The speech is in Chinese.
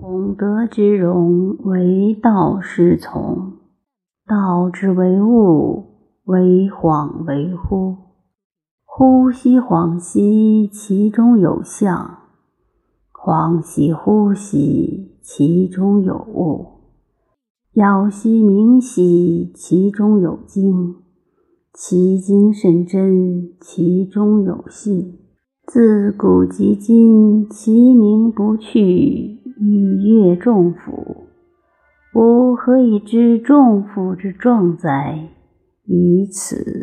孔德之容，为道是从；道之为物，为恍为惚。呼吸恍兮，其中有象；恍兮惚兮，其中有物。杳兮明兮，其中有精；其精甚真，其中有信。自古及今，其名不去。以阅众甫，吾何以知众甫之壮哉？以此。